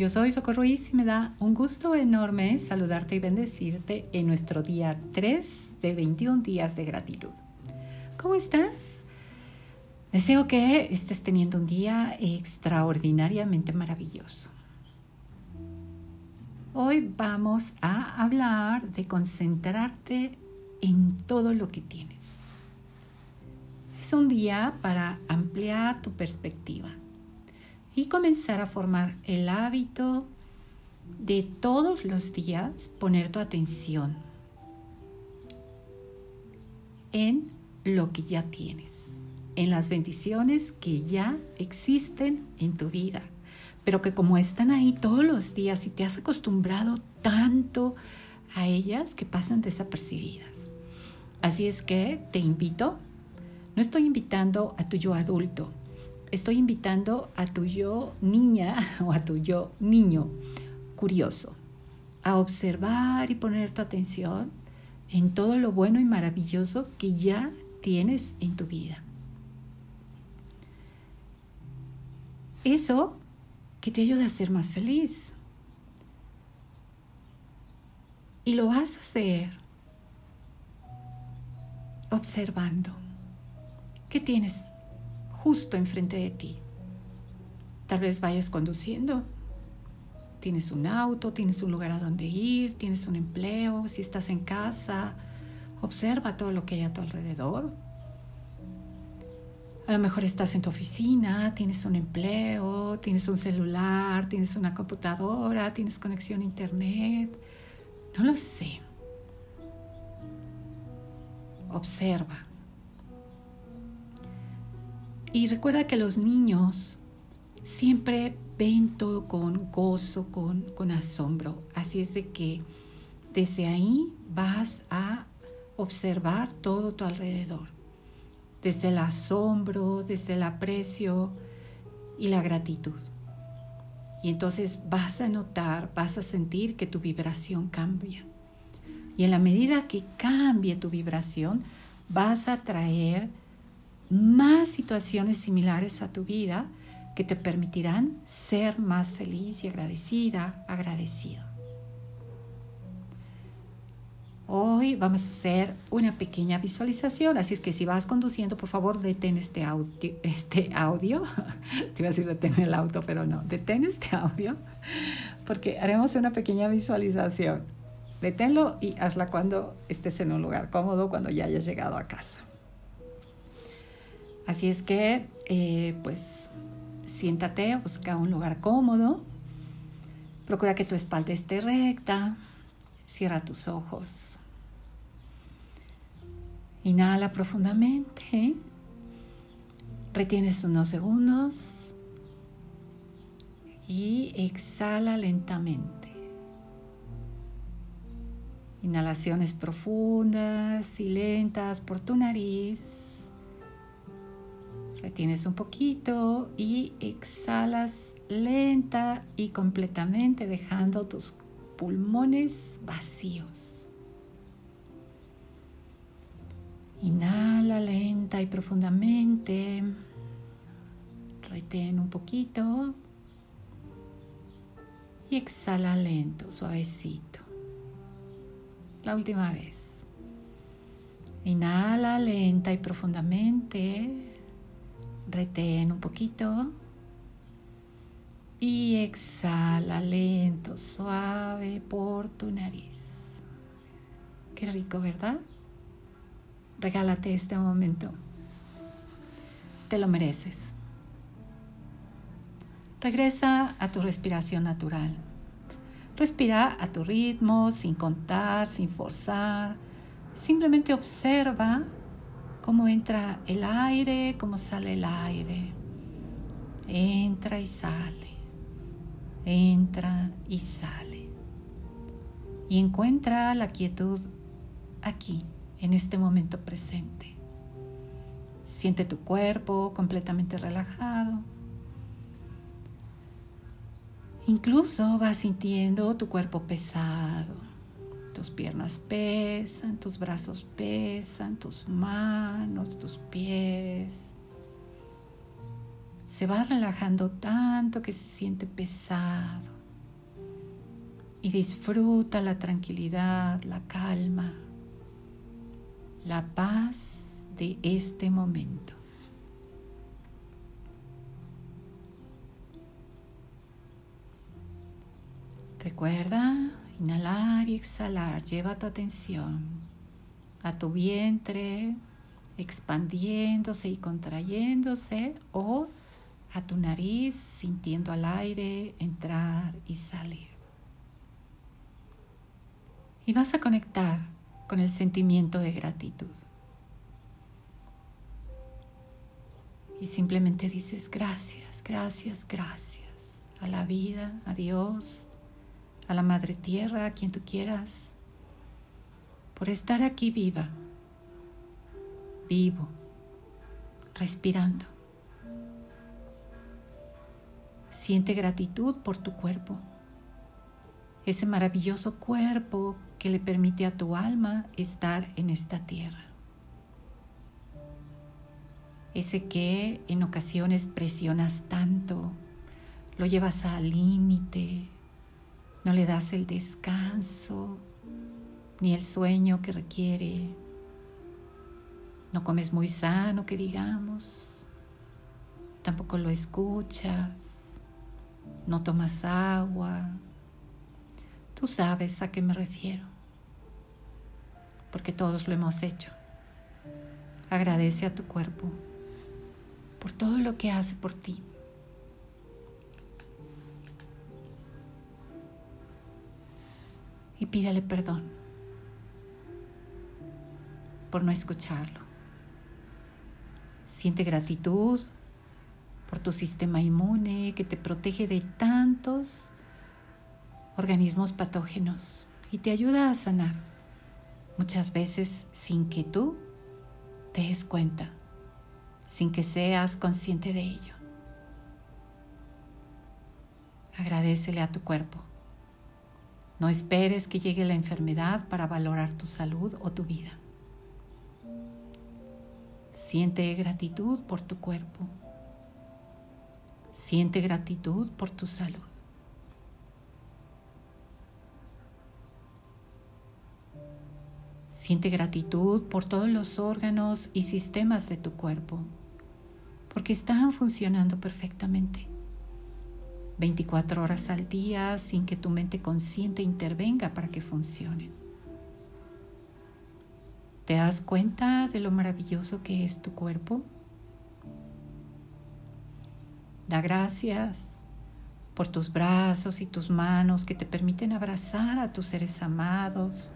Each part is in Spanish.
Yo soy Socorro y me da un gusto enorme saludarte y bendecirte en nuestro día 3 de 21 días de gratitud. ¿Cómo estás? Deseo que estés teniendo un día extraordinariamente maravilloso. Hoy vamos a hablar de concentrarte en todo lo que tienes. Es un día para ampliar tu perspectiva y comenzar a formar el hábito de todos los días poner tu atención en lo que ya tienes, en las bendiciones que ya existen en tu vida, pero que como están ahí todos los días y te has acostumbrado tanto a ellas que pasan desapercibidas. Así es que te invito, no estoy invitando a tu yo adulto, estoy invitando a tu yo niña o a tu yo niño curioso a observar y poner tu atención en todo lo bueno y maravilloso que ya tienes en tu vida. Eso que te ayuda a ser más feliz. Y lo vas a hacer observando qué tienes justo enfrente de ti. Tal vez vayas conduciendo, tienes un auto, tienes un lugar a donde ir, tienes un empleo, si estás en casa, observa todo lo que hay a tu alrededor. A lo mejor estás en tu oficina, tienes un empleo, tienes un celular, tienes una computadora, tienes conexión a internet. No lo sé. Observa. Y recuerda que los niños siempre ven todo con gozo, con, con asombro. Así es de que desde ahí vas a observar todo tu alrededor. Desde el asombro, desde el aprecio y la gratitud. Y entonces vas a notar, vas a sentir que tu vibración cambia. Y en la medida que cambie tu vibración, vas a traer más situaciones similares a tu vida que te permitirán ser más feliz y agradecida, agradecido. Hoy vamos a hacer una pequeña visualización, así es que si vas conduciendo, por favor, detén este audio. Este audio. Te iba a decir detén el auto, pero no, detén este audio, porque haremos una pequeña visualización. Deténlo y hazla cuando estés en un lugar cómodo, cuando ya hayas llegado a casa. Así es que, eh, pues, siéntate, busca un lugar cómodo, procura que tu espalda esté recta, cierra tus ojos. Inhala profundamente, retienes unos segundos y exhala lentamente. Inhalaciones profundas y lentas por tu nariz. Retienes un poquito y exhalas lenta y completamente dejando tus pulmones vacíos. Inhala lenta y profundamente. Retén un poquito. Y exhala lento, suavecito. La última vez. Inhala lenta y profundamente retén un poquito y exhala lento, suave por tu nariz. Qué rico, ¿verdad? Regálate este momento. Te lo mereces. Regresa a tu respiración natural. Respira a tu ritmo, sin contar, sin forzar. Simplemente observa cómo entra el aire, cómo sale el aire. Entra y sale. Entra y sale. Y encuentra la quietud aquí, en este momento presente. Siente tu cuerpo completamente relajado. Incluso vas sintiendo tu cuerpo pesado tus piernas pesan, tus brazos pesan, tus manos, tus pies. Se va relajando tanto que se siente pesado. y disfruta la tranquilidad, la calma, la paz de este momento. Recuerda inhalar y exhalar. Lleva tu atención a tu vientre expandiéndose y contrayéndose o a tu nariz sintiendo al aire entrar y salir. Y vas a conectar con el sentimiento de gratitud. Y simplemente dices gracias, gracias, gracias a la vida, a Dios, a la Madre Tierra, a quien tú quieras, por estar aquí viva, vivo, respirando. Siente gratitud por tu cuerpo, ese maravilloso cuerpo que le permite a tu alma estar en esta tierra. Ese que en ocasiones presionas tanto, lo llevas al límite, no le das el descanso ni el sueño que requiere. No comes muy sano, que digamos. Tampoco lo escuchas. No tomas agua. Tú sabes a qué me refiero. Porque todos lo hemos hecho. Agradece a tu cuerpo por todo lo que hace por ti. Pídale perdón por no escucharlo. Siente gratitud por tu sistema inmune que te protege de tantos organismos patógenos y te ayuda a sanar, muchas veces sin que tú te des cuenta, sin que seas consciente de ello. Agradecele a tu cuerpo no esperes que llegue la enfermedad para valorar tu salud o tu vida. Siente gratitud por tu cuerpo. Siente gratitud por tu salud. Siente gratitud por todos los órganos y sistemas de tu cuerpo, porque están funcionando perfectamente. 24 horas al día sin que tu mente consciente intervenga para que funcionen. ¿Te das cuenta de lo maravilloso que es tu cuerpo? Da gracias por tus brazos y tus manos que te permiten abrazar a tus seres amados,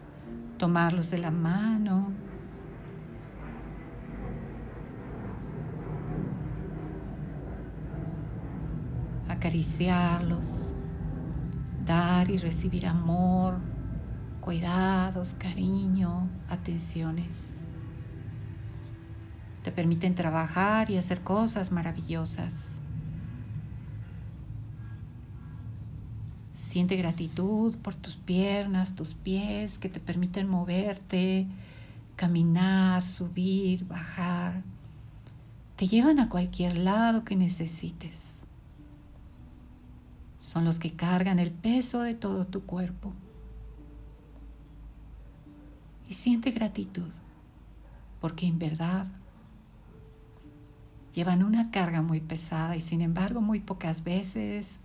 tomarlos de la mano, acariciarlos, dar y recibir amor, cuidados, cariño, atenciones. Te permiten trabajar y hacer cosas maravillosas. Siente gratitud por tus piernas, tus pies que te permiten moverte, caminar, subir, bajar. Te llevan a cualquier lado que necesites son los que cargan el peso de todo tu cuerpo. Y siente gratitud, porque en verdad llevan una carga muy pesada y sin embargo muy pocas veces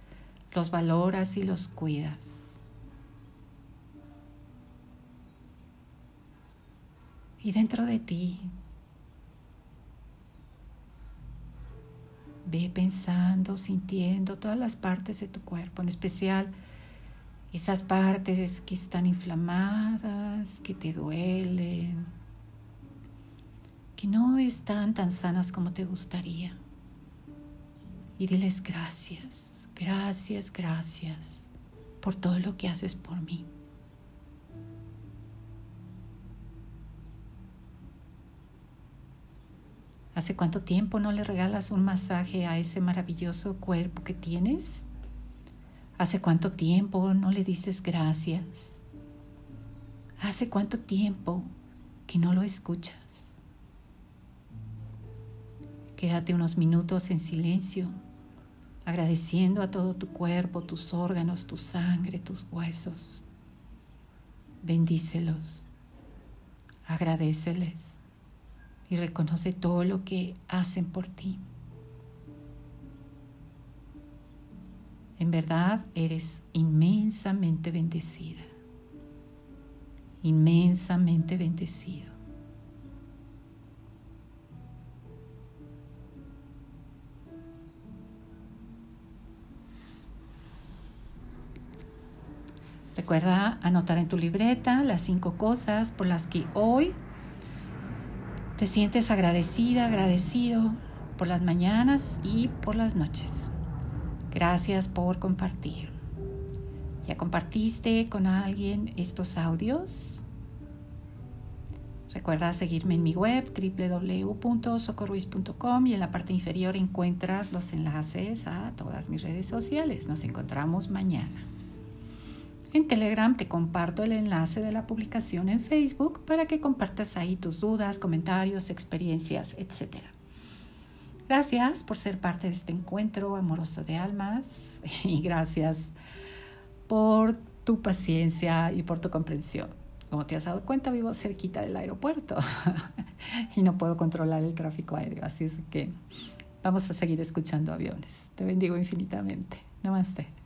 los valoras y los cuidas. Y dentro de ti Ve pensando, sintiendo todas las partes de tu cuerpo, en especial esas partes que están inflamadas, que te duelen, que no están tan sanas como te gustaría. Y diles gracias, gracias, gracias por todo lo que haces por mí. ¿Hace cuánto tiempo no le regalas un masaje a ese maravilloso cuerpo que tienes? ¿Hace cuánto tiempo no le dices gracias? ¿Hace cuánto tiempo que no lo escuchas? Quédate unos minutos en silencio, agradeciendo a todo tu cuerpo, tus órganos, tu sangre, tus huesos. Bendícelos, agradeceles y reconoce todo lo que hacen por ti. En verdad eres inmensamente bendecida, inmensamente bendecido. Recuerda anotar en tu libreta las cinco cosas por las que hoy te sientes agradecida, agradecido por las mañanas y por las noches. Gracias por compartir. ¿Ya compartiste con alguien estos audios? Recuerda seguirme en mi web www.socorruiz.com y en la parte inferior encuentras los enlaces a todas mis redes sociales. Nos encontramos mañana. En Telegram te comparto el enlace de la publicación en Facebook para que compartas ahí tus dudas, comentarios, experiencias, etc. Gracias por ser parte de este encuentro amoroso de almas y gracias por tu paciencia y por tu comprensión. Como te has dado cuenta, vivo cerquita del aeropuerto y no puedo controlar el tráfico aéreo, así es que vamos a seguir escuchando aviones. Te bendigo infinitamente. Namaste.